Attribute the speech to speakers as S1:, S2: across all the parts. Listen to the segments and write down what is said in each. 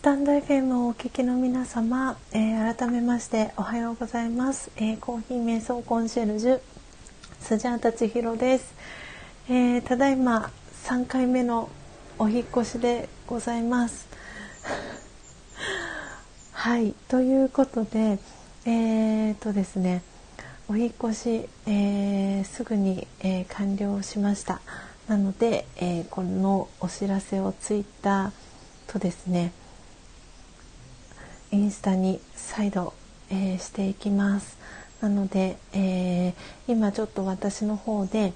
S1: スタンド FM をお聞きの皆様、えー、改めましておはようございます、えー、コーヒー瞑想コンシェルジュスジャータ千尋です、えー、ただいま3回目のお引越しでございます。はいということでえー、とですねお引越し、えー、すぐに、えー、完了しました。なので、えー、このお知らせをツイッターとですねインスタに再度、えしていきます。なので、え今ちょっと私の方で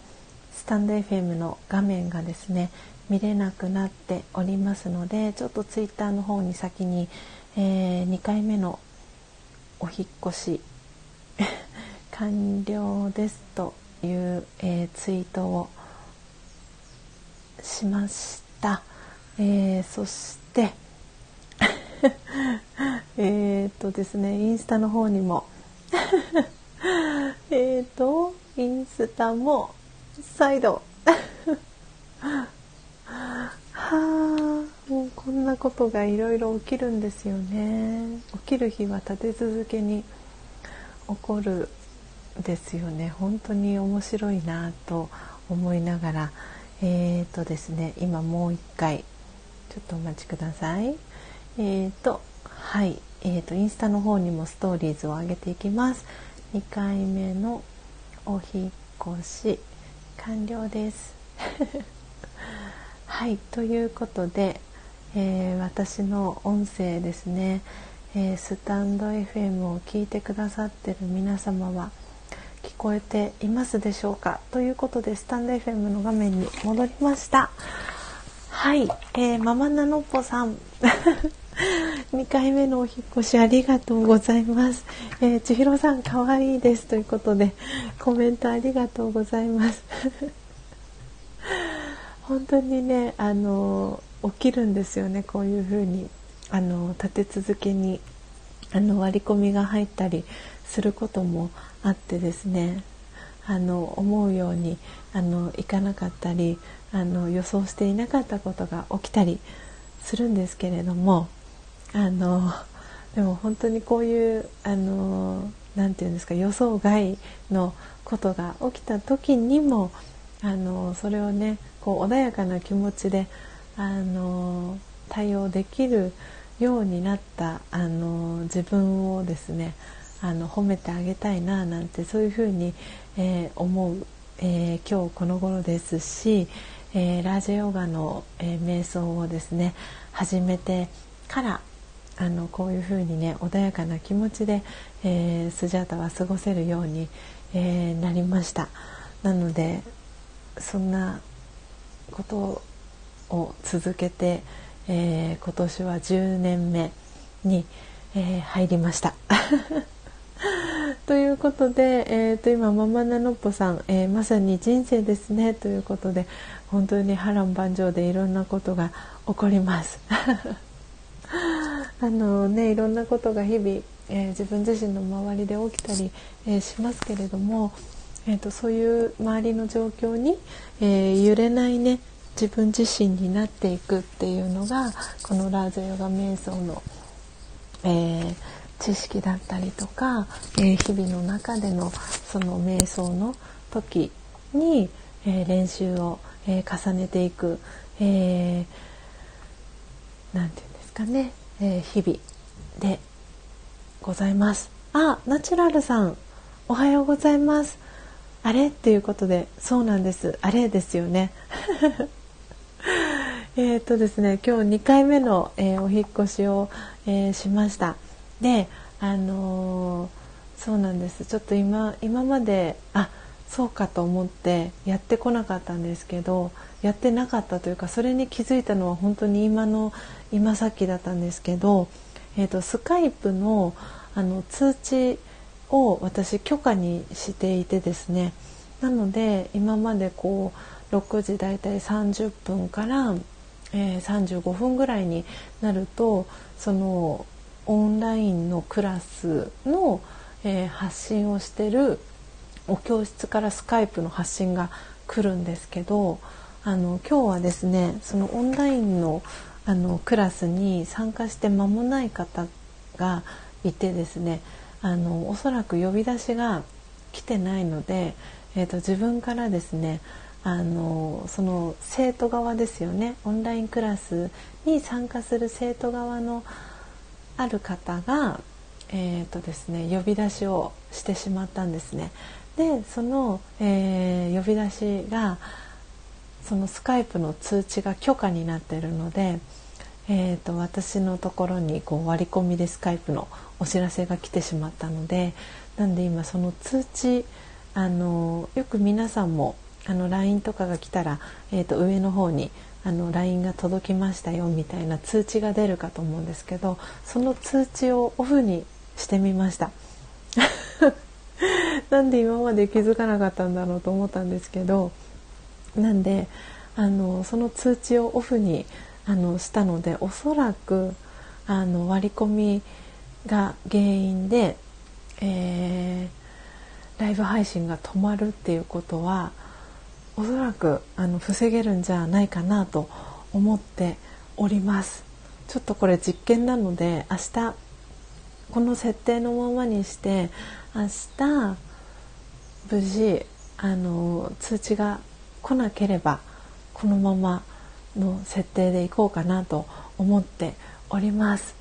S1: スタンド FM の画面がですね見れなくなっておりますのでちょっとツイッターの方に先に、え2回目のお引越し 完了ですという、えー、ツイートをしました、えー、そして えっとですねインスタの方にも。えっとインスタも再度。はあもうこんなことがいろいろ起きるんですよね。起きる日は立て続けに起こるですよね。本当に面白いなと思いながら。えーとですね今もう一回。ちょっとお待ちください。えーとはいえーとインスタの方にもストーリーズを上げていきます。2回目のお引越し完了です。はいということでえー、私の音声ですね、えー、スタンド FM を聞いてくださってる皆様は聞こえていますでしょうか？ということでスタンド FM の画面に戻りました。はい、えー、ママナノポさん。2回目のお引越しありがとうございます、えー、千尋さん可愛いですということでコメントありがとうございます。本当にねあの起きるんですよね。こういうふうにあの立て続けにあの割り込みが入ったりすることもあってですね。あの思うようにあのいかなかったりあの予想していなかったことが起きたりするんですけれどもあのでも本当にこういうあのなて言うんですか予想外のことが起きた時にもあのそれをねこう穏やかな気持ちであの対応できるようになったあの自分をですねあの褒めてあげたいななんてそういうふうに、えー、思う、えー、今日この頃ですし、えー、ラージヨガの、え瞑想をですね始めてからあのこういうふうにね穏やかな気持ちで、えスジャータは過ごせるように、えなりましたなのでそんなことを続けて、えー、今年は10年目に、え、入りました。ということで、えー、と今ママナノッポさん、えー、まさに人生ですねということで本当に波乱万丈でいろんなことが起こります。あのねいろんなことが日々、えー、自分自身の周りで起きたり、えしますけれども、えーと、そういう周りの状況に、え揺れないね自分自身になっていくっていうのがこのラージャヨガ瞑想の、え、知識だったりとか、え、日々の中でのその瞑想の時に、え、練習を、え重ねていく何、えー、て言うんですかね、え日々でございます。あ、ナチュラルさんおはようございます。あれ？っていうことでそうなんです。あれですよね。えっとですね今日2回目の、えー、お引越しを、えー、しました。であの、そうなんです。ちょっと今今まであそうかと思ってやってこなかったんですけどやってなかったというかそれに気づいたのは本当に今の今さっきだったんですけど、えーと、スカイプのあの通知を私許可にしていてですねなので今までこう6時だいたい30分から、えー、35分ぐらいになるとそのオンラインのクラスの、えー、発信をしてるお教室からスカイプの発信が来るんですけどあの今日はですねそのオンラインのあのクラスに参加して間もない方がいてですねあのおそらく呼び出しが来てないので、えーと、自分からですねあのその生徒側ですよねオンラインクラスに参加する生徒側のある方が、えーとですね、呼び出しをしてしまったんですね。でその、えー、呼び出しがそのスカイプの通知が許可になっているので、えーと、私のところにこう割り込みでスカイプのお知らせが来てしまったのでなんで今その通知あのよく皆さんもあの LINE とかが来たら、えーと、上の方にあの LINE が届きましたよみたいな通知が出るかと思うんですけどその通知をオフにしてみました。なんで今まで気づかなかったんだろうと思ったんですけどなんであのその通知をオフにあのしたのでおそらくあの割り込みが原因で、えー、ライブ配信が止まるっていうことはおそらくあの防げるんじゃないかなと思っております。ちょっとこれ実験なので明日この設定のままにして明日無事あの通知が来なければこのままの設定でいこうかなと思っております。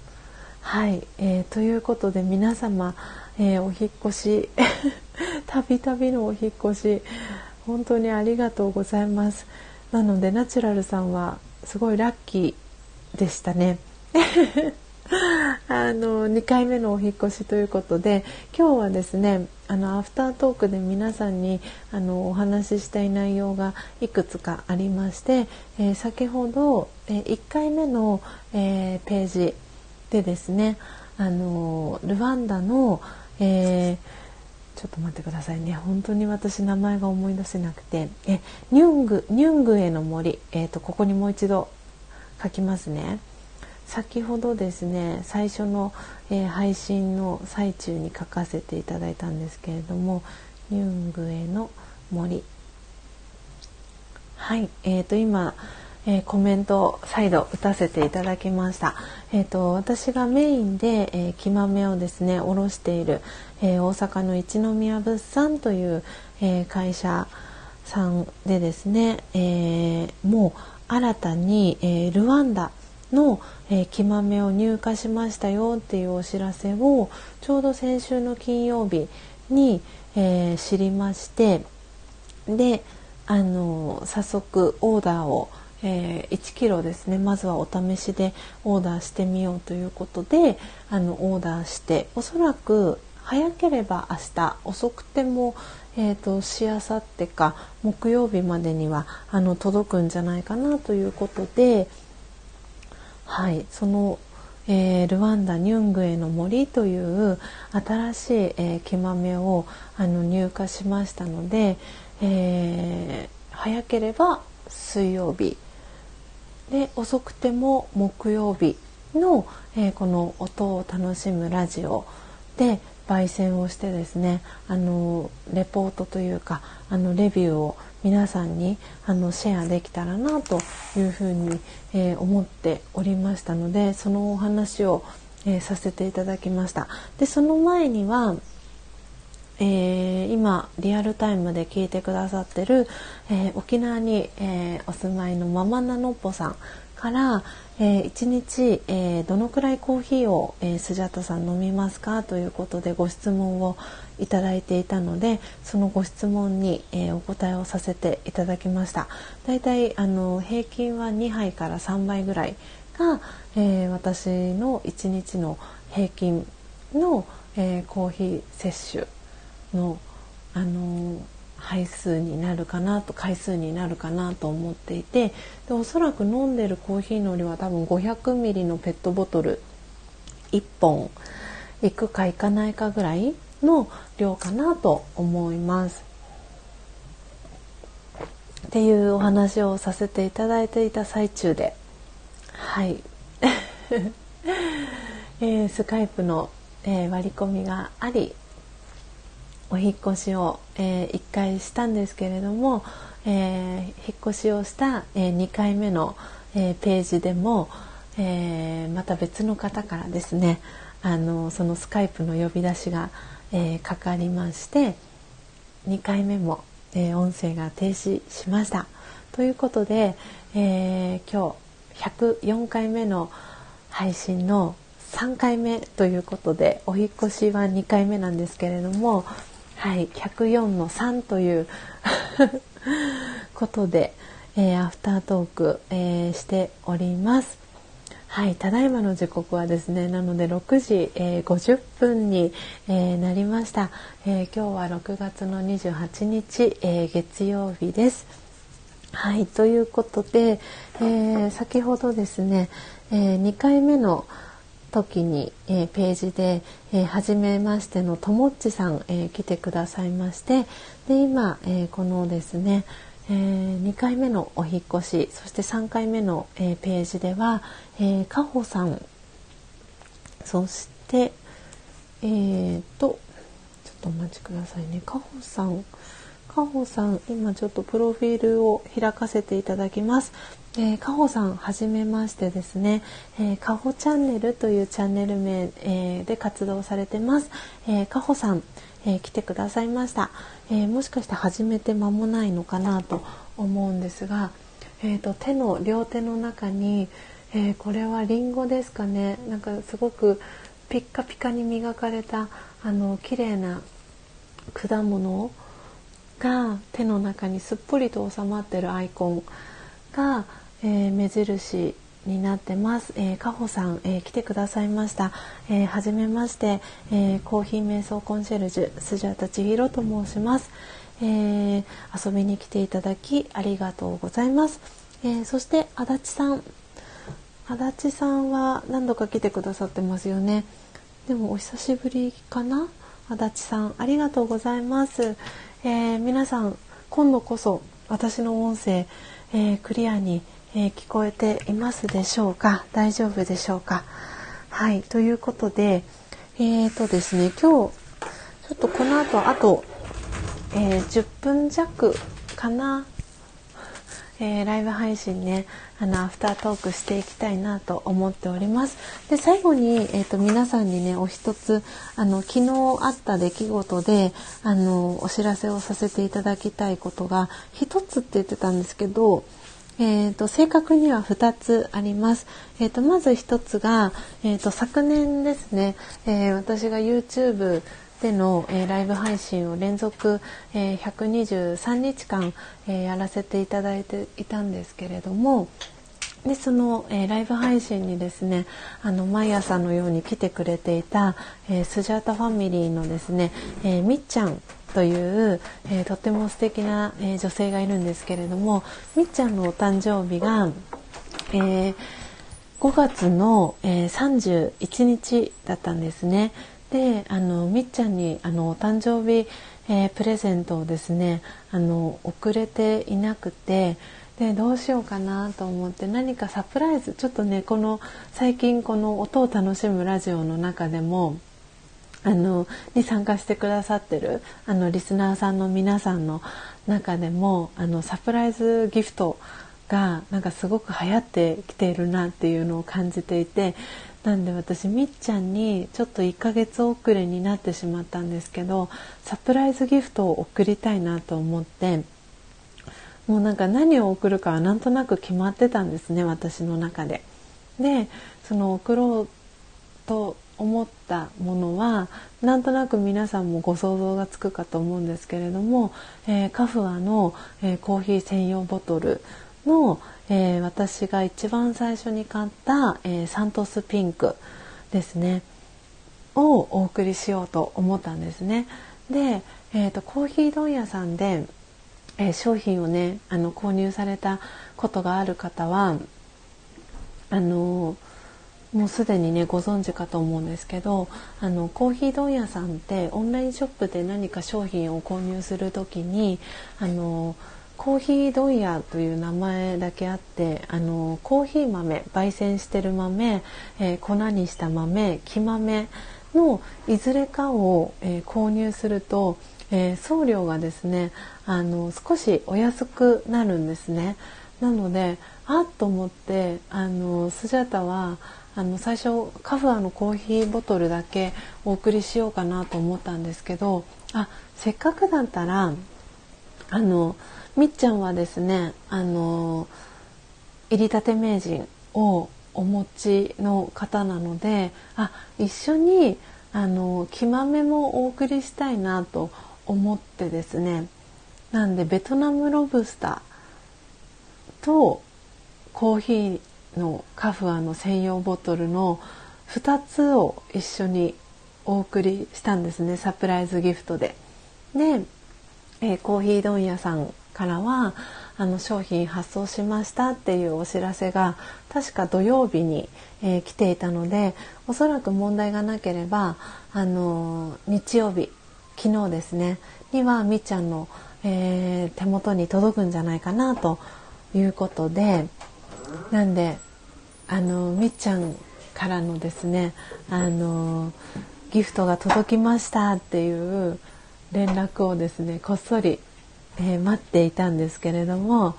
S1: はい、えー、ということで皆様、えー、お引越し たびたびのお引越し本当にありがとうございます。なのでナチュラルさんはすごいラッキーでしたね。あの2回目のお引越しということで今日はですねあのアフタートークで皆さんにあのお話ししたい内容がいくつかありまして、えー、先ほど、えー、1回目の、えー、ページでですねあのルワンダの、えちょっと待ってくださいね本当に私名前が思い出せなくてえニュングニュングへの森、えーとここにもう一度書きますね。先ほどですね最初の、えー、配信の最中に書かせていただいたんですけれども「ユングへの森」はい、えーと、今、えー、コメントを再度打たせていただきました。えーと、私がメインで、えー、木豆をですね卸している、えー、大阪の一宮物産という、え会社さんでですね、えもう新たに、えルワンダの、えー、木豆を入荷しましたよっていうお知らせをちょうど先週の金曜日に、えー、知りましてであの早速オーダーを、えー、1 k g ですねまずはお試しでオーダーしてみようということであのオーダーしておそらく早ければ明日遅くても、えーと、しあさってか木曜日までにはあの届くんじゃないかなということではい、その、えー、ルワンダ・ニュングエの森という新しい、えー、木豆をあの入荷しましたので、えー、早ければ水曜日。で遅くても木曜日の、えー、この音を楽しむラジオで焙煎をしてですねあのレポートというかあのレビューを皆さんにあのシェアできたらなというふうに、えー、思っておりましたのでそのお話を、えー、させていただきました。でその前にはえー、今リアルタイムで聞いてくださってる、えー、沖縄に、えー、お住まいのママナノッポさんから、えー、1日、えー、どのくらいコーヒーを、えー、スジャタさん飲みますかということでご質問をいただいていたのでそのご質問に、えー、お答えをさせていただきました。だいたいあの平均は2杯から3杯ぐらいが、えー、私の1日の平均の、えー、コーヒー摂取のあの杯数になるかなと回数になるかなと思っていてでおそらく飲んでるコーヒーの量は多分500ミリのペットボトル1本いくかいかないかぐらいの量かなと思います。っていうお話をさせていただいていた最中ではい、えー、スカイプの、えー、割り込みがありお引越しを、えー、1回したんですけれども、えー、引っ越しをした、えー、2回目の、えー、ページでもえ、また別の方からですねあのそのスカイプの呼び出しが、え、かかりまして2回目も、え、音声が停止しました。ということで、え今日104回目の配信の3回目ということでお引越しは2回目なんですけれども、はい、104の3ということで、えー、アフタートーク、えー、しております。はい、ただいまの時刻はですね、なので6時、えー、50分に、えー、なりました、えー、今日は6月の28日、え月曜日です。はい、ということで、え先ほどですね、え2回目の時に、えページで、え初めましてのともっちさん、え来てくださいましてで今、えこのですねえー、2回目のお引越しそして3回目の、えー、ページでは、えー、かほさんそしてえーとちょっとお待ちくださいね。かほさんかほさん今ちょっとプロフィールを開かせていただきます。えー、かほさんはじめましてですね、えー、かほチャンネルというチャンネル名、えー、で活動されてます、えー、かほさん、えー、来てくださいました、えー、もしかして始めて間もないのかなと思うんですが、えーと、手の両手の中に、えー、これはリンゴですかね。なんかすごくピッカピカに磨かれたあの綺麗な果物が手の中にすっぽりと収まってるアイコンが、えー、目印になってます。えー、かほさん、えー、来てくださいました。えー、はじめまして、えー、コーヒー瞑想コンシェルジュスジャタチヒロと申します、えー。遊びに来ていただきありがとうございます。えー、そして足立さん、足立さんは何度か来てくださってますよね。でもお久しぶりかな？足立さん、ありがとうございます。えー、皆さん、今度こそ私の音声、えー、クリアにえー、聞こえていますでしょうか？大丈夫でしょうか？はいということでえーとですね今日ちょっとこの後あと、えー、10分弱かな、え、ライブ配信ねあのアフタートークしていきたいなと思っております。で最後に、えーと、皆さんにねお一つあの昨日あった出来事であのお知らせをさせていただきたいことが一つって言ってたんですけどえーと、正確には2つあります。えーと、まず1つが、えーと、昨年ですね、えー、私が YouTube での、えー、ライブ配信を連続、えー、123日間、えー、やらせていただいていたんですけれどもでその、えー、ライブ配信にですねあの毎朝のように来てくれていた、えー、スジャータファミリーのですね、えー、みっちゃんという、えー、とっても素敵な、えー、女性がいるんですけれどもみっちゃんのお誕生日が、えー、5月の、え、31日だったんですね。であのみっちゃんにあのお誕生日、え、プレゼントをですねあの遅れていなくてでどうしようかなと思って何かサプライズちょっとねこの最近この音を楽しむラジオの中でもあのに参加してくださってるあのリスナーさんの皆さんの中でもあのサプライズギフトがなんかすごく流行ってきているなっていうのを感じていてなんで私みっちゃんにちょっと1ヶ月遅れになってしまったんですけどサプライズギフトを送りたいなと思ってもうなんか何を送るかはなんとなく決まってたんですね私の中で。でその送ろうと思ったものはなんとなく皆さんもご想像がつくかと思うんですけれども、えー、カフアの、えー、コーヒー専用ボトルの、えー、私が一番最初に買った、えサントスピンクですねをお送りしようと思ったんですね。で、えーと、コーヒー問屋さんで、え商品をねあの購入されたことがある方はあのーもうすでにねご存知かと思うんですけどあのコーヒー問屋さんってオンラインショップで何か商品を購入する時にあのコーヒー問屋という名前だけあってあのコーヒー豆焙煎してる豆、えー、粉にした豆木豆のいずれかを、えー、購入すると、えー、送料がですねあの少しお安くなるんですね。なのであっと思ってあのスジャタはあの最初カフアのコーヒーボトルだけお送りしようかなと思ったんですけどあせっかくだったらあのみっちゃんはですねあの入りたて名人をお持ちの方なのであ一緒にあの木豆もお送りしたいなと思ってですねなんでベトナムロブスターとコーヒーのカフアの専用ボトルの2つを一緒にお送りしたんですねサプライズギフトで。で、えー、コーヒー問屋さんからはあの商品発送しましたっていうお知らせが確か土曜日に、えー、来ていたのでおそらく問題がなければあの日曜日昨日ですねにはみっちゃんの、えー、手元に届くんじゃないかなということでなんであのみっちゃんからのですねあのギフトが届きましたっていう連絡をですねこっそり、えー、待っていたんですけれども、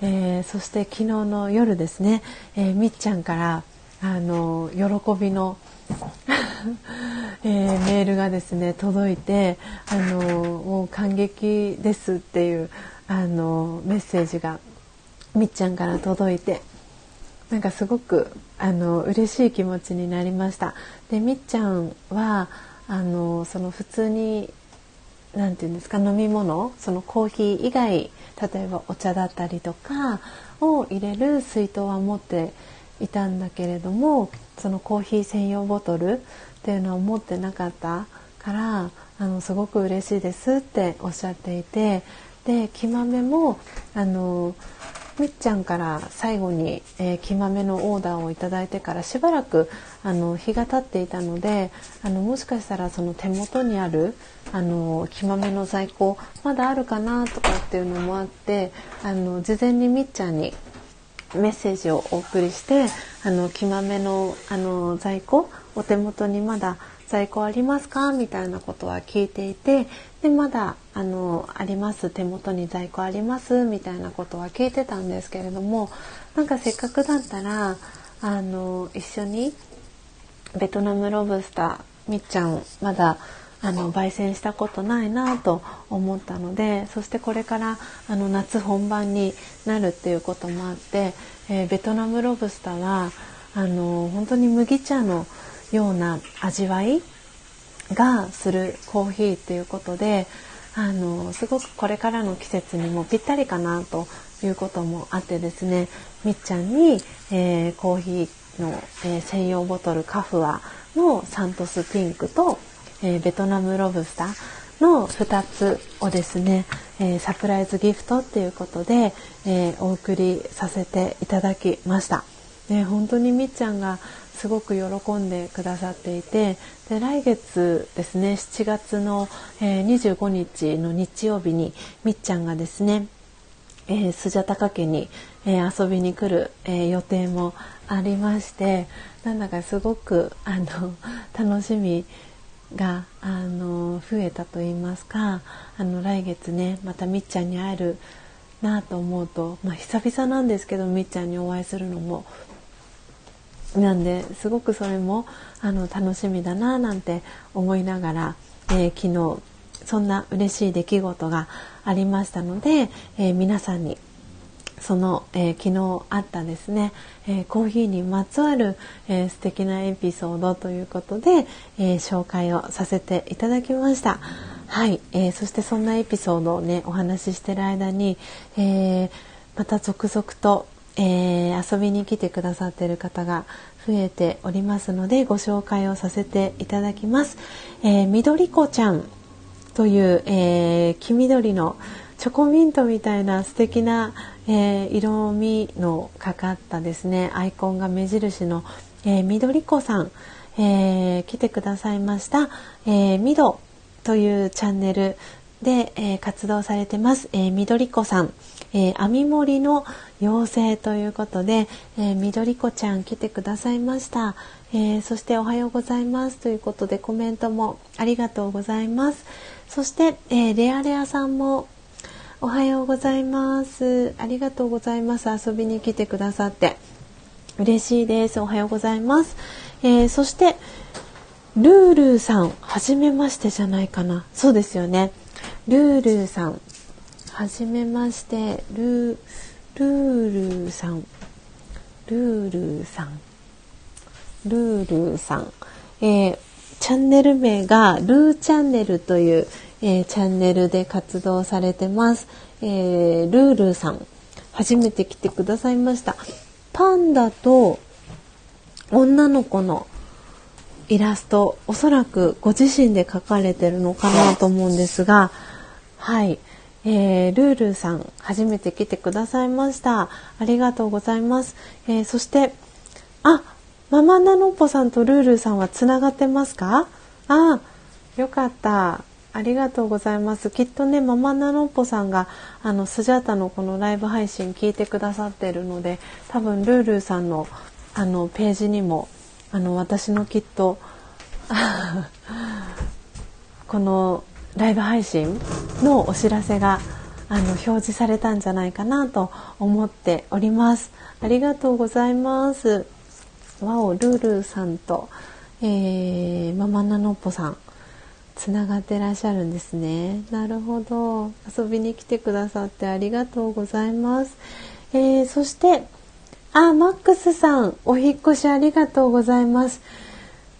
S1: えー、そして昨日の夜ですね、えー、みっちゃんからあの喜びの えー、メールがですね届いてあのもう感激ですっていうあのメッセージがみっちゃんから届いてなんかすごくあの嬉しい気持ちになりました。でみっちゃんはあのその普通に何て言うんですか飲み物そのコーヒー以外例えばお茶だったりとかを入れる水筒は持っていたんだけれどもそのコーヒー専用ボトルっていうのは持ってなかったからあのすごく嬉しいですっておっしゃっていてで木豆もあのみっちゃんから最後に、えー、木豆のオーダーをいただいてからしばらくあの日が経っていたのであのもしかしたらその手元にあるあの木豆の在庫まだあるかなとかっていうのもあってあの事前にみっちゃんにメッセージをお送りしてあの木豆のあの在庫お手元にまだ在庫ありますか？みたいなことは聞いていてでまだあのあります手元に在庫ありますみたいなことは聞いてたんですけれどもなんかせっかくだったらあの一緒にベトナムロブスターみっちゃんまだあの焙煎したことないなと思ったのでそしてこれからあの夏本番になるっていうこともあって、えー、ベトナムロブスターはあの本当に麦茶のような味わいがするコーヒーっていうことであのすごくこれからの季節にもぴったりかなということもあってですねみっちゃんに、えー、コーヒーの、えー、専用ボトルカフアのサントスピンクと、えー、ベトナムロブスターの2つをですね、えサプライズギフトっていうことで、えお送りさせていただきました。ね、本当にみっちゃんがすごく喜んでくださっていてで来月ですね7月の、えー、25日の日曜日にみっちゃんがですね、えー、スジャタカ家に、えー、遊びに来る、えー、予定もありましてなんだかすごくあの 楽しみがあの増えたと言いますかあの来月ねまたみっちゃんに会えるなと思うと、まあ、久々なんですけどみっちゃんにお会いするのもなんですごくそれもあの楽しみだななんて思いながら、えー、昨日そんな嬉しい出来事がありましたので、えー、皆さんにその、えー、昨日あったですね、えー、コーヒーにまつわる、えー、素敵なエピソードということで、え紹介をさせていただきました。はい、えそしてそんなエピソードをねお話ししてる間に、えまた続々とえー、遊びに来てくださってる方が増えておりますのでご紹介をさせていただきます。えー、緑子ちゃんという、えー、黄緑のチョコミントみたいな素敵な、えー、色味のかかったですね。アイコンが目印の、えー、緑子さん、えー、来てくださいました、えー、ミドというチャンネルで、えー、活動されてます、えー、緑子さん、えー、網森の妖精ということで、えー、緑子ちゃん来てくださいました、えー、そしておはようございます。ということでコメントもありがとうございます。そして、えレアレアさんもおはようございます。ありがとうございます。遊びに来てくださって。嬉しいです。おはようございます、え、そしてルールーさん初めましてじゃないかな。そうですよね。ルールーさん。はじめましてルールさん。ルールさん。ルールさん、えー、チャンネル名がルーチャンネルという、えー、チャンネルで活動されてます、えー、ルールさん。初めて来てくださいました。パンダと女の子のイラストおそらくご自身で描かれてるのかなと思うんですがはい、えー、ルールさん初めて来てくださいました。ありがとうございます、えー、そしてあママナノポさんとルールさんはつながってますか？あよかった。ありがとうございます。きっとねママナノポさんがあのスジャータのこのライブ配信聞いてくださってるので多分ルールさんのあのページにもあの私のきっと このライブ配信のお知らせがあの表示されたんじゃないかなと思っております。ありがとうございます。わおルールさんと、えー、ママナノッポさんつながってらっしゃるんですねなるほど遊びに来てくださってありがとうございます、えー、そしてあマックスさんお引越しありがとうございます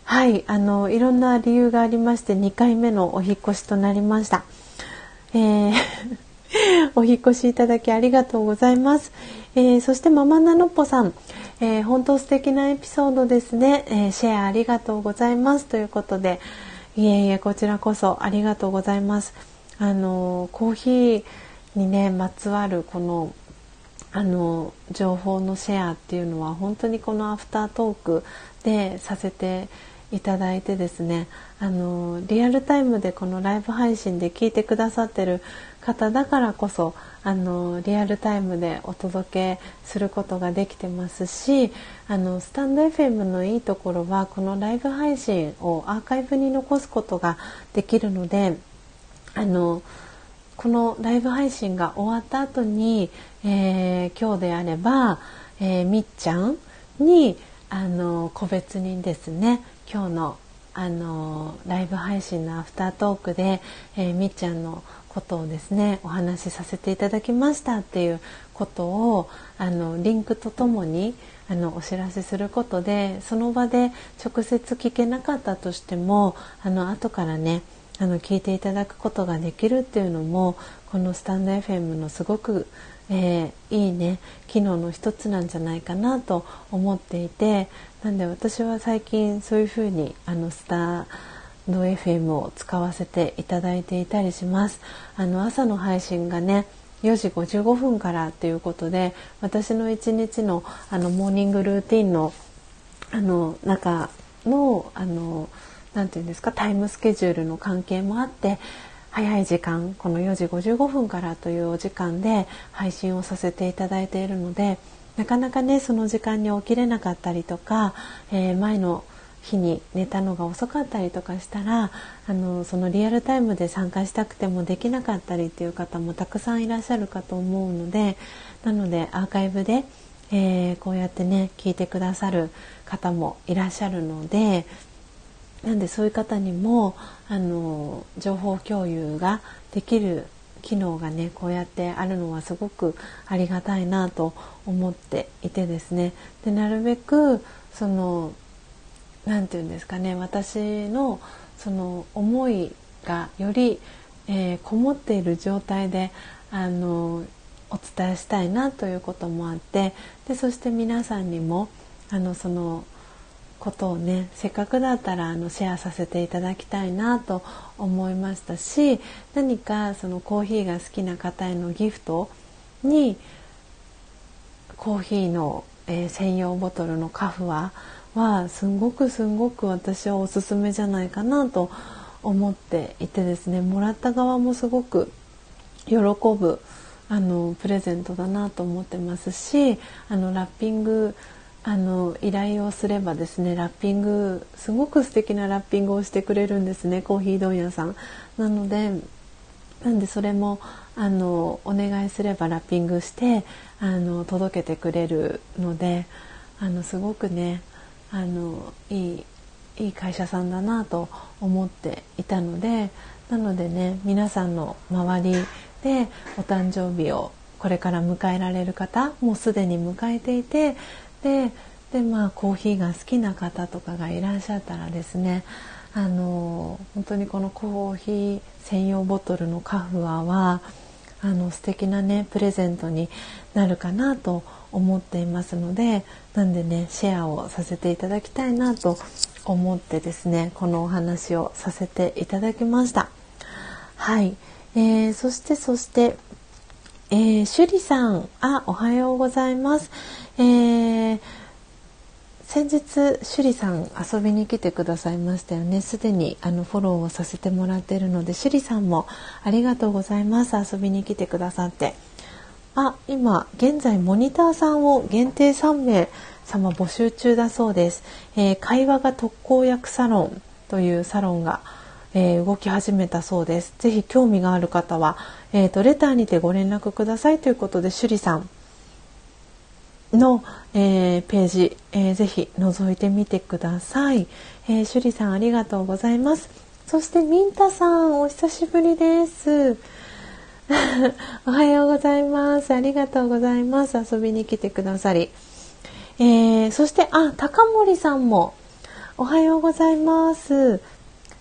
S1: はいあのいろんな理由がありまして2回目のお引越しとなりました、えー お引越しいただきありがとうございます。えー、そしてママナノッポさん、えー、本当素敵なエピソードですね、えー、シェアありがとうございます。ということでいえいえこちらこそありがとうございます。あのコーヒーにねまつわるこのあの情報のシェアっていうのは本当にこのアフタートークでさせていただいてですねあのリアルタイムでこのライブ配信で聞いてくださってる方だからこそあのリアルタイムでお届けすることができてますしあのスタンド FM のいいところはこのライブ配信をアーカイブに残すことができるのであのこのライブ配信が終わった後に、えー、今日であれば、えー、みっちゃんにあの個別にですね今日のあのライブ配信のアフタートークで、えー、みっちゃんのことをですねお話しさせていただきましたっていうことをあのリンクとともにあのお知らせすることでその場で直接聞けなかったとしてもあの後からねあの聞いていただくことができるっていうのもこのスタンド FM のすごく、えー、いいね。機能の一つなんじゃないかなと思っていてなんで私は最近そういうふうにあのスタード FM を使わせていただいていたりします。あの朝の配信がね4時55分からということで私の一日のあのモーニングルーティンのあの中のあのなて言うんですかタイムスケジュールの関係もあって早い時間この4時55分からというお時間で配信をさせていただいているのでなかなかねその時間に起きれなかったりとか、えー、前の日に寝たのが遅かったりとかしたらあのそのリアルタイムで参加したくてもできなかったりっていう方もたくさんいらっしゃるかと思うのでなのでアーカイブで、えー、こうやってね聞いてくださる方もいらっしゃるのでなんでそういう方にもあの情報共有ができる機能がねこうやってあるのはすごくありがたいなと思っていてですね。でなるべくその何て言うんですかね私のその思いがより、えー、こもっている状態であのお伝えしたいなということもあってでそして皆さんにもあのそのことをねせっかくだったらあのシェアさせていただきたいなと思いましたし何かそのコーヒーが好きな方へのギフトにコーヒーの、えー、専用ボトルのカフははすごくすごく私はおすすめじゃないかなと思っていてですねもらった側もすごく喜ぶあのプレゼントだなと思ってますしあのラッピングあの依頼をすればですねラッピングすごく素敵なラッピングをしてくれるんですねコーヒー問屋さん。なのでなんでそれもあのお願いすればラッピングしてあの届けてくれるのであのすごくねあのいいいい会社さんだなと思っていたのでなのでね皆さんの周りでお誕生日をこれから迎えられる方もうすでに迎えていてででまあコーヒーが好きな方とかがいらっしゃったらですねあの本当にこのコーヒー専用ボトルのカフアはあの素敵なねプレゼントになるかなと思っていますのでなんでねシェアをさせていただきたいなと思ってですねこのお話をさせていただきました。はい、えー、そしてそしてえー、趣里さんあおはようございます。えー先日趣里さん遊びに来てくださいましたよね。すでにあのフォローをさせてもらっているので趣里さんもありがとうございます。遊びに来てくださって。あ今現在モニターさんを限定3名様募集中だそうです、えー、会話が特効薬サロンというサロンが、えー、動き始めたそうです。ぜひ興味がある方は、えーと、レターにてご連絡ください。ということで趣里さんの、えー、ページ、えー、ぜひ覗いてみてください、えー、趣里さんありがとうございます。そしてミンタさんお久しぶりです。おはようございます。ありがとうございます。遊びに来てくださり、えー、そしてあ高森さんも。おはようございます。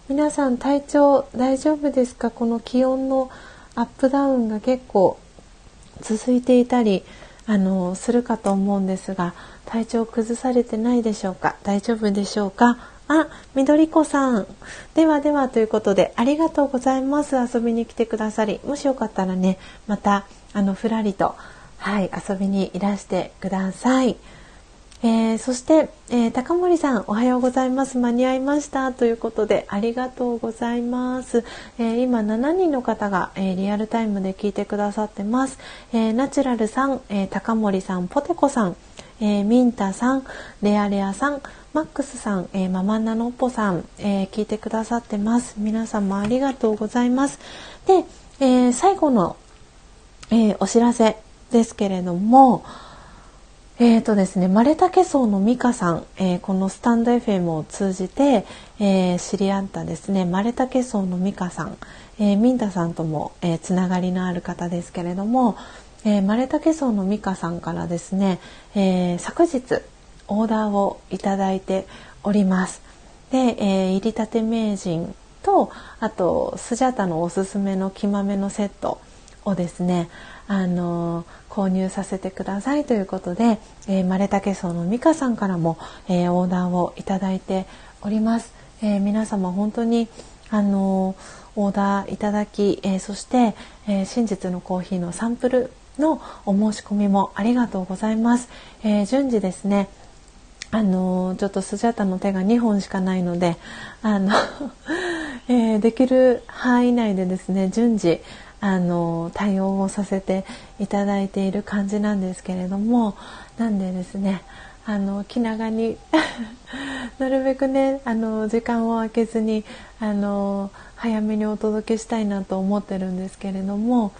S1: 皆さん体調大丈夫ですか？この気温のアップダウンが結構続いていたりあのするかと思うんですが体調崩されてないでしょうか？大丈夫でしょうか？あ、緑子さん。ではではということで、ありがとうございます。遊びに来てくださり。もしよかったらね、また、あの、ふらりと、はい、遊びにいらしてください。えー、そして、えー、高森さんおはようございます。間に合いました。ということでありがとうございます、えー、今7人の方が、えリアルタイムで聞いてくださってます、えナチュラルさん、え高森さんポテコさん、えミンタさんレアレアさんマックスさん、えママナノッポさん、え聞いてくださってます。皆様ありがとうございます。で、え最後の、えお知らせですけれどもえーとですね、マレタケソウのミカさん、えー、このスタンド FM を通じて、えー、知り合ったですねマレタケソウのミカさん、えー、ミンタさんとも、えー、つながりのある方ですけれども、えー、マレタケソウのミカさんからですね、えー、昨日オーダーをいただいております。で、えー、入りたて名人とあとスジャタのおすすめの木豆のセットをですねあの購入させてくださいということで、えー、マレタケソウのミカさんからも、えー、オーダーをいただいております。えー、皆様本当にあのオーダーいただき、えそして、え真実のコーヒーのサンプルのお申し込みもありがとうございます。え順次ですねあのちょっとスジャタの手が2本しかないのであの えー、できる範囲内でですね順次あの対応をさせていただいている感じなんですけれどもなんでですねあの気長に なるべくねあの時間を空けずにあの早めにお届けしたいなと思ってるんですけれども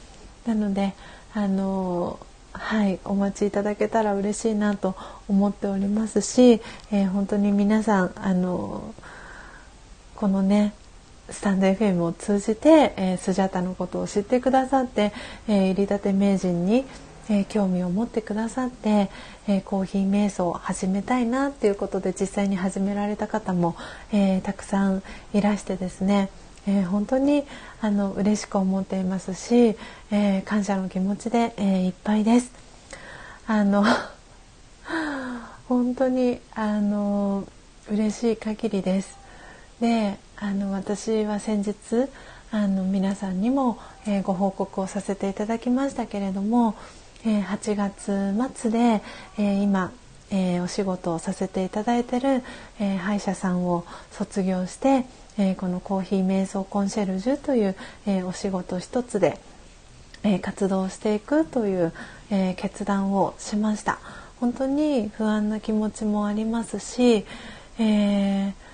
S1: なのであのはいお待ちいただけたら嬉しいなと思っておりますし、えー、本当に皆さんあのこのねスタンド FM を通じて、えー、スジャタのことを知ってくださって、えー、入りたて名人に、えー、興味を持ってくださって、えー、コーヒー瞑想を始めたいなっていうことで実際に始められた方も、え、たくさんいらしてですね、え、本当にあの嬉しく思っていますし、え、感謝の気持ちで、え、いっぱいです。あの 本当にあの嬉しい限りです。であの私は先日あの皆さんにも、えー、ご報告をさせていただきましたけれども、えー、8月末で、えー、今、えお仕事をさせていただいてる、え歯医者さんを卒業して、えこのコーヒー瞑想コンシェルジュという、えお仕事一つで、え活動していくという、え決断をしました。本当に不安な気持ちもありますし、えー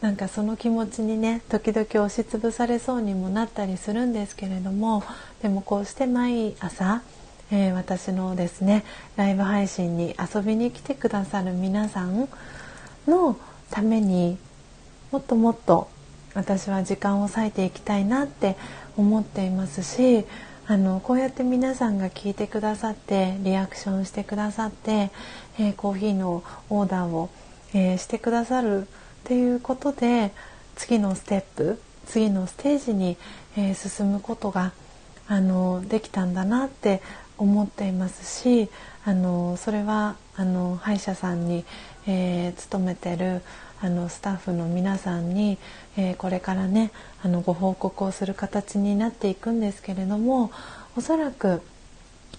S1: なんかその気持ちにね時々押しつぶされそうにもなったりするんですけれどもでもこうして毎朝、えー、私のですねライブ配信に遊びに来てくださる皆さんのためにもっともっと私は時間を割いていきたいなって思っていますしあのこうやって皆さんが聞いてくださってリアクションしてくださって、えー、コーヒーのオーダーを、えー、してくださるっていうことで次のステップ次のステージに、えー、進むことがあのできたんだなって思っていますしあのそれはあの歯医者さんに、えー、勤めてるあのスタッフの皆さんに、えー、これからねあのご報告をする形になっていくんですけれどもおそらく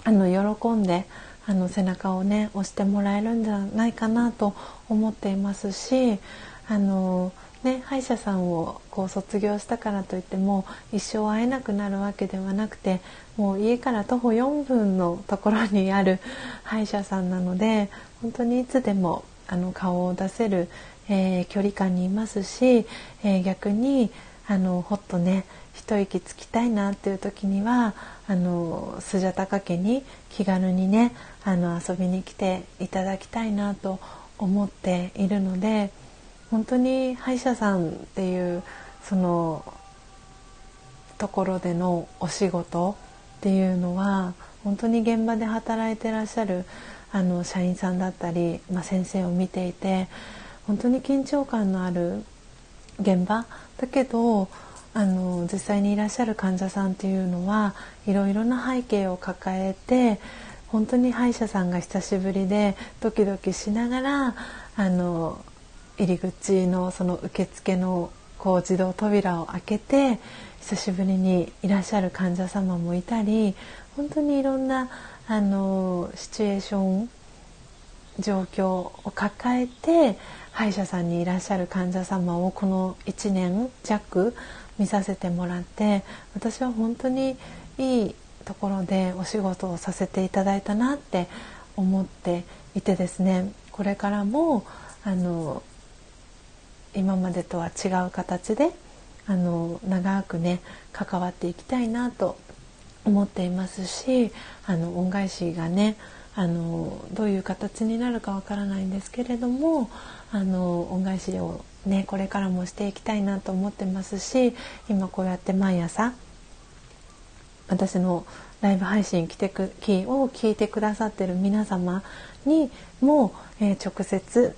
S1: あの喜んであの背中をね押してもらえるんじゃないかなと思っていますしあのね、歯医者さんをこう卒業したからといっても一生会えなくなるわけではなくてもう家から徒歩4分のところにある 歯医者さんなので本当にいつでもあの顔を出せる、えー、距離感にいますし、えー、逆にあのほっとね一息つきたいなっていう時にはあのスジャタカ家に気軽にねあの遊びに来ていただきたいなと思っているので本当に歯医者さんっていうそのところでのお仕事っていうのは本当に現場で働いてらっしゃるあの社員さんだったり、まあ、先生を見ていて本当に緊張感のある現場。だけどあの実際にいらっしゃる患者さんっていうのはいろいろな背景を抱えて本当に歯医者さんが久しぶりでドキドキしながらあの入り口のその受付のこう自動扉を開けて久しぶりにいらっしゃる患者様もいたり本当にいろんなあのシチュエーション状況を抱えて歯医者さんにいらっしゃる患者様をこの1年弱見させてもらって私は本当にいいところでお仕事をさせていただいたなって思っていてですねこれからもあの今までとは違う形であの長くね関わっていきたいなと思っていますしあの恩返しがねあのどういう形になるかわからないんですけれどもあの恩返しをねこれからもしていきたいなと思ってますし今こうやって毎朝私のライブ配信来てくを聞いてくださってる皆様にも、えー、直接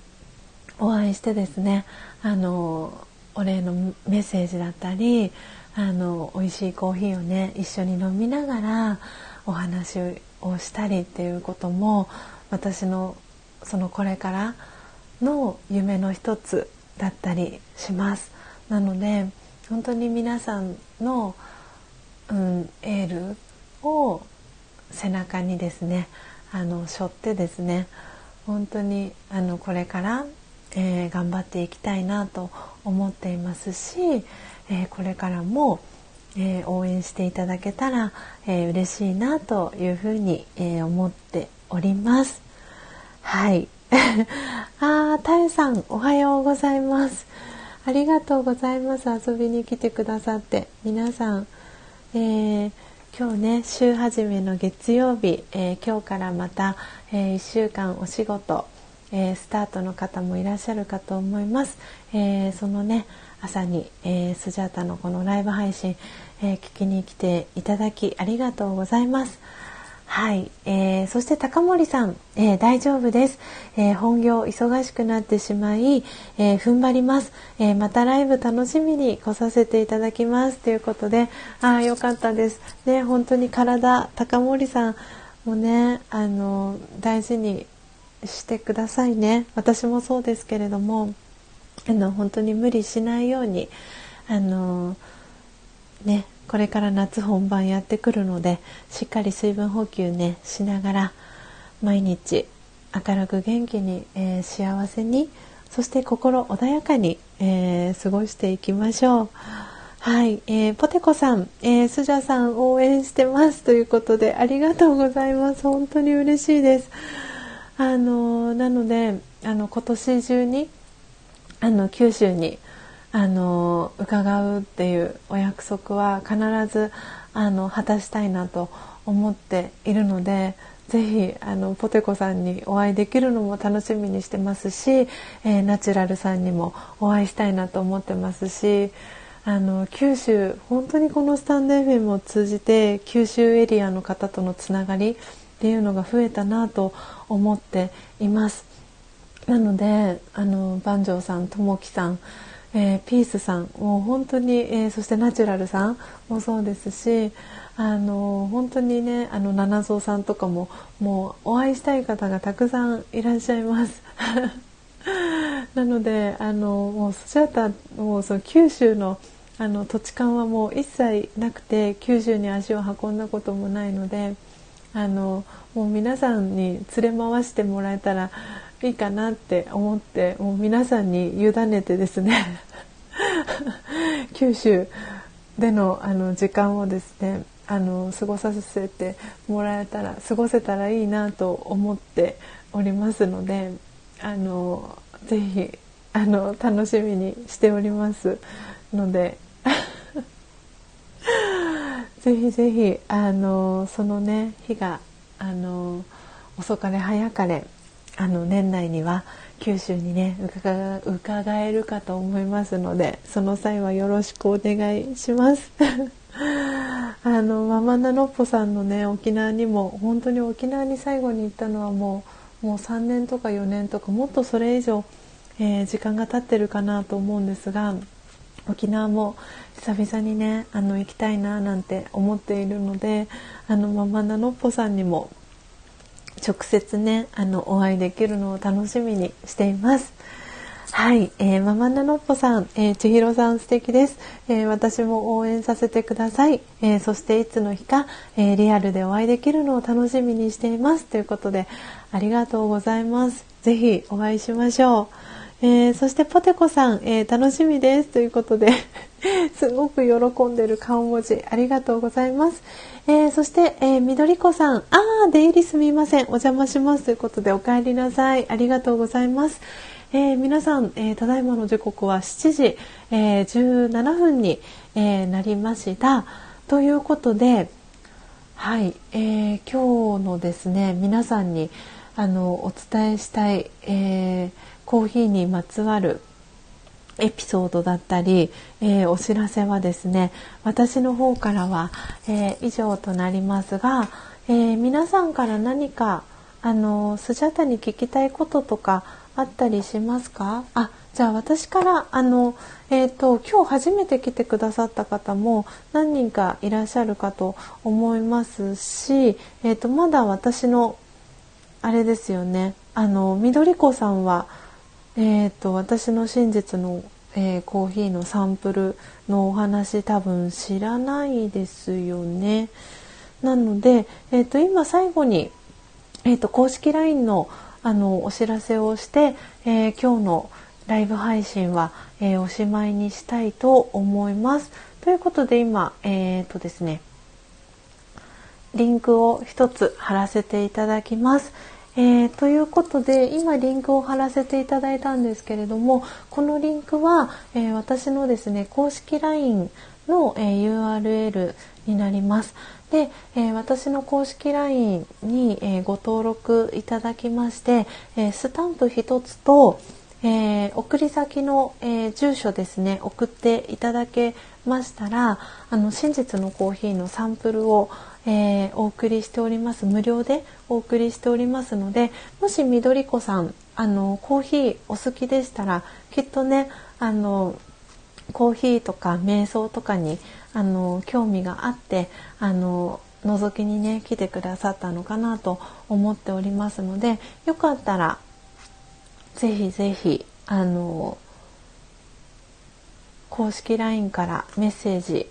S1: お会いしてですねあのお礼のメッセージだったりあの美味しいコーヒーをね一緒に飲みながらお話をしたりっていうことも私のそのこれからの夢の一つだったりします。なので本当に皆さんの、うん、エールを背中にですねあの背負ってですね本当にあのこれからえー、頑張っていきたいなと思っていますし、えー、これからも、えー、応援していただけたら、えー、嬉しいなというふうに、え思っております。はい。ああ、たゆさん、おはようございます。ありがとうございます。遊びに来てくださって。皆さん、え今日ね、週始めの月曜日、え今日からまた、え1週間お仕事、えー、スタートの方もいらっしゃるかと思います。えー、そのね朝に、えー、スジャータのこのライブ配信、え聞きに来ていただきありがとうございます。はい、えー、そして高森さん、えー、大丈夫です、えー、本業忙しくなってしまい、え踏ん張ります、えまたライブ楽しみに来させていただきますということでああよかったですね本当に体高森さんもねあの大事にしてくださいね私もそうですけれどもあの本当に無理しないようにあのねこれから夏本番やってくるのでしっかり水分補給ねしながら毎日明るく元気に、えー、幸せにそして心穏やかに、えー、過ごしていきましょう。はい、えー、ポテコさん、えー、スジャさん応援してますということでありがとうございます。本当に嬉しいです。あのなのであの今年中にあの九州にあの伺うっていうお約束は必ずあの果たしたいなと思っているのでぜひあのポテコさんにお会いできるのも楽しみにしてますし、えー、ナチュラルさんにもお会いしたいなと思ってますしあの九州本当にこのスタンド FM を通じて九州エリアの方とのつながりっていうのが増えたなと思っています。なのであの万丈さんともきさんえー、ピースさんもう本当に、えー、そしてナチュラルさんもそうですしあの本当にねあの七蔵さんとかももうお会いしたい方がたくさんいらっしゃいます。なのであのもうそちらたもうその九州のあの土地勘はもう一切なくて九州に足を運んだこともないのであのもう皆さんに連れ回してもらえたらいいかなって思ってもう皆さんに委ねてですね 九州でのあの時間をですねあの過ごさせてもらえたら過ごせたらいいなと思っておりますのであのぜひあの楽しみにしておりますのでぜひぜひあのそのね日があの遅かれ早かれあの年内には九州にね伺えるかと思いますのでその際はよろしくお願いします。あのママナノッポさんのね沖縄にも本当に沖縄に最後に行ったのはもうもう3年とか4年とかもっとそれ以上、えー、時間が経ってるかなと思うんですが沖縄も久々にねあの行きたいななんて思っているのであのママナノッポさんにも直接ねあのお会いできるのを楽しみにしています。はい、えー、ママナノッポさん、えー、千尋さん素敵です、えー、私も応援させてください、えー、そしていつの日か、えリアルでお会いできるのを楽しみにしています。ということでありがとうございます。ぜひお会いしましょう、えそしてポテコさん、え楽しみですということで すごく喜んでる顔文字ありがとうございます、えー、そして、えー、緑子さん、ああ、出入りすみません。お邪魔しますということでお帰りなさい。ありがとうございます。えー、皆さん、えー、ただいまの時刻は7時、えー、17分に、えー、なりました。ということで、はい、えー、今日のですね、皆さんにあのお伝えしたい、えー、コーヒーにまつわるエピソードだったり、えー、お知らせはですね私の方からは、えー、以上となりますが、えー、皆さんから何かあのスジャタに聞きたいこととかあったりしますか？あじゃあ私からあの、えーと、今日初めて来てくださった方も何人かいらっしゃるかと思いますし、えーと、まだ私のあれですよねあの緑子さんはえーと、私の真実の、えー、コーヒーのサンプルのお話多分知らないですよね。なので、えーと、今最後に、えーと、公式 LINE のあのお知らせをして、えー、今日のライブ配信は、えー、おしまいにしたいと思います。ということで今、えーとですね、リンクを一つ貼らせていただきます。えー、ということで今リンクを貼らせていただいたんですけれどもこのリンクは、えー、私のですね公式 LINE の、えー、URL になります。で、えー、私の公式 LINE に、えー、ご登録いただきまして、えー、スタンプ1つと、え送り先の、え住所ですね送っていただけましたらあの真実のコーヒーのサンプルを、えー、お送りしております。無料でお送りしておりますのでもし緑子さんあのコーヒーお好きでしたらきっとねあのコーヒーとか瞑想とかにあの興味があってあの覗きにね来てくださったのかなと思っておりますのでよかったらぜひぜひあの公式 LINE からメッセージ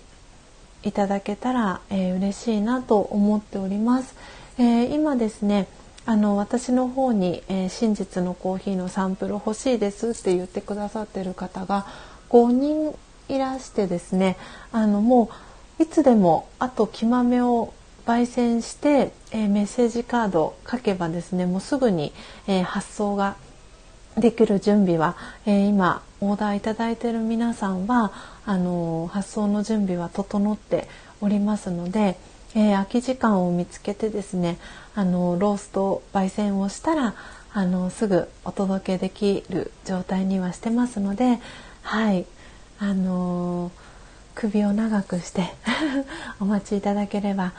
S1: いただけたら、えー、嬉しいなと思っております。えー、今ですねあの私の方に、えー、真実のコーヒーのサンプル欲しいですって言ってくださってる方が5人いらしてですねあのもういつでもあと木豆を焙煎して、えー、メッセージカード書けばですねもうすぐに、えー、発送ができる準備は、えー、今オーダーいただいている皆さんはあの発送の準備は整っておりますので、えー、空き時間を見つけてですねあのロースト焙煎をしたらあのすぐお届けできる状態にはしてますのではいあの首を長くして お待ちいただければ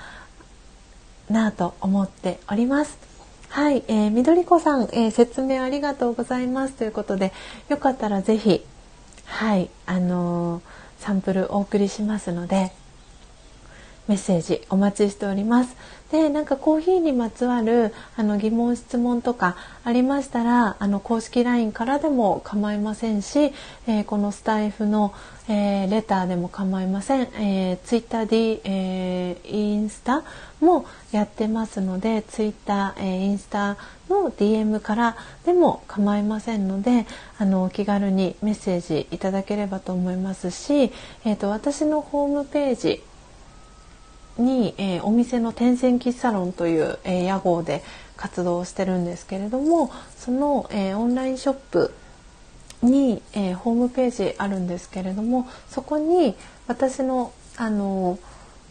S1: なと思っております。はい、えー、緑子さん、えー、説明ありがとうございます。ということで、よかったらぜひ、はい、あのー、サンプルお送りしますので、メッセージお待ちしております。でなんかコーヒーにまつわるあの疑問質問とかありましたらあの公式 LINE からでも構いませんし、えー、このスタイフの、えー、レターでも構いません、えー、ツイッターで、えー、インスタもやってますのでツイッター、えー、インスタの DM からでも構いませんのであのお気軽にメッセージいただければと思いますし、えーと私のホームページに、えー、お店の天線喫茶論という、えー、屋号で活動してるんですけれどもその、えー、オンラインショップに、えホームページあるんですけれどもそこに私のあの、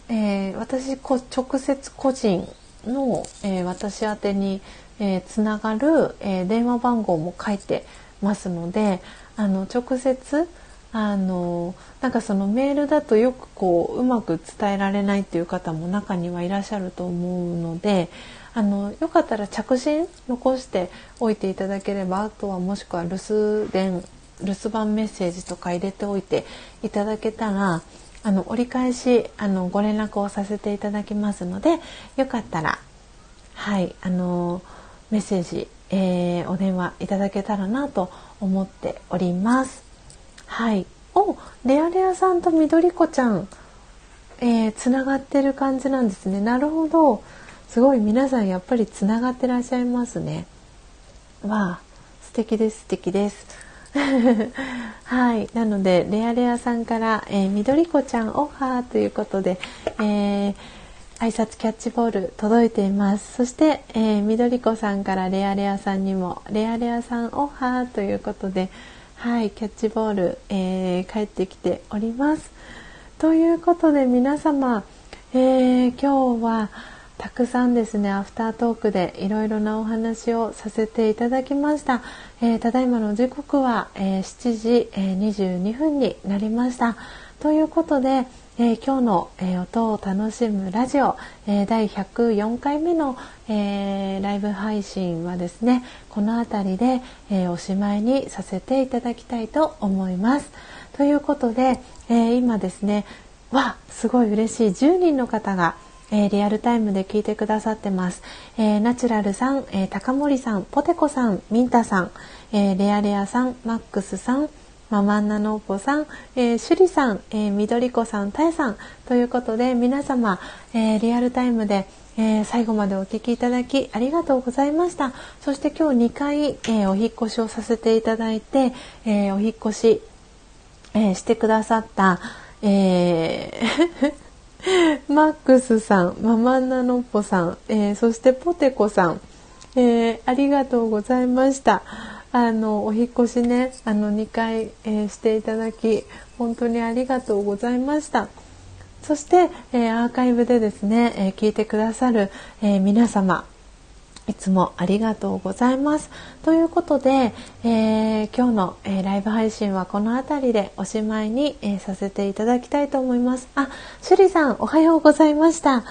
S1: え私こ直接個人の、え私宛てに、えつながる、え電話番号も書いてますのであの直接あのなんかそのメールだとよくこううまく伝えられないっていう方も中にはいらっしゃると思うのであのよかったら着信残しておいていただければあとはもしくは留守電留守番メッセージとか入れておいていただけたらあの折り返しあのご連絡をさせていただきますのでよかったらはいあのメッセージ、えー、お電話いただけたらなと思っております。はい。お、レアレアさんと緑子ちゃん、えー、つながってる感じなんですね。なるほど。すごい皆さんやっぱりつながってらっしゃいますね。わあ、素敵です、素敵です。はい。なので、レアレアさんから、えー、緑子ちゃんオファーということで、えー、挨拶キャッチボール届いています。そして、えー、緑子さんからレアレアさんにも、レアレアさんオファーということで、はいキャッチボール、えー、帰ってきております。ということで皆様、えー、今日はたくさんですねアフタートークでいろいろなお話をさせていただきました、えー、ただいまの時刻は、えー、7時、えー、22分になりましたということで、えー、今日の、えー、音を楽しむラジオ、えー、第104回目の、えライブ配信はですねこの辺りで、えおしまいにさせていただきたいと思います。ということで、え今ですねわすごい嬉しい10人の方がえー、リアルタイムで聞いてくださってます。えー、ナチュラルさん、えー、高森さん、ポテコさん、ミンタさん、えレアレアさん、マックスさん、ママンナノーポさん、えー、シュリさん、えー、緑子さん、タエさんということで皆様、えー、リアルタイムで、えー、最後までお聞きいただきありがとうございました。そして今日2回、え、お引越しをさせていただいて、え、お引越し、え、してくださった、え マックスさん、ママンナノッポさん、え、そしてポテコさん、え、ありがとうございました。あのお引越しねあの2回、えー、していただき本当にありがとうございましたそして、えー、アーカイブでですね、えー、聞いてくださる、え皆様いつもありがとうございます。ということで、えー、今日の、えー、ライブ配信はこの辺りでおしまいに、えー、させていただきたいと思います。あ、シュリさんおはようございました。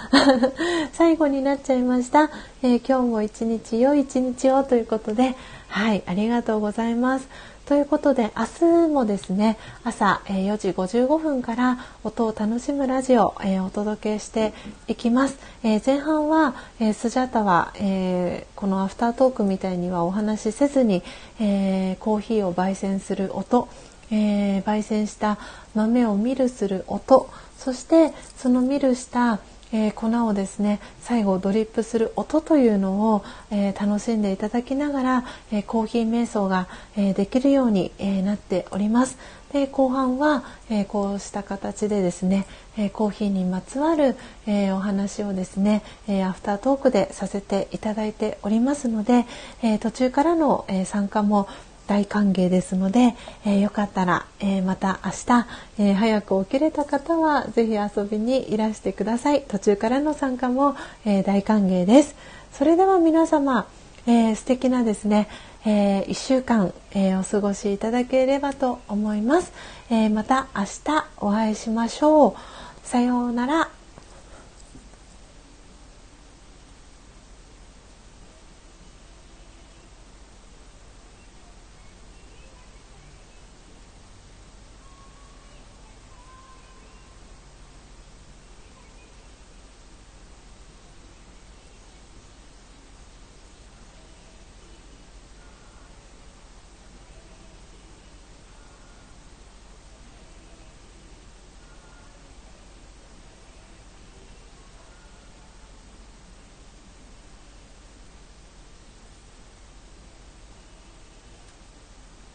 S1: 最後になっちゃいました。え今日も一日良い一日をということで、はい、ありがとうございます。ということで明日もですね朝、え4時55分から音を楽しむラジオ、えお届けしていきます、え前半は、えスジャタは、えこのアフタートークみたいにはお話しせずに、えコーヒーを焙煎する音、え焙煎した豆をミルする音そしてそのミルしたえー、粉をですね最後ドリップする音というのを、えー、楽しんでいただきながら、えー、コーヒー瞑想が、えできるように、えなっております。で後半は、えこうした形でですね、えコーヒーにまつわる、えお話をですね、えアフタートークでさせていただいておりますので、え途中からの、え参加も大歓迎ですので、えー、よかったら、えー、また明日、えー、早く起きれた方はぜひ遊びにいらしてください。途中からの参加も、え大歓迎です。それでは皆様、えー、素敵なですね、え1週間、えお過ごしいただければと思います、えまた明日お会いしましょう。さようなら。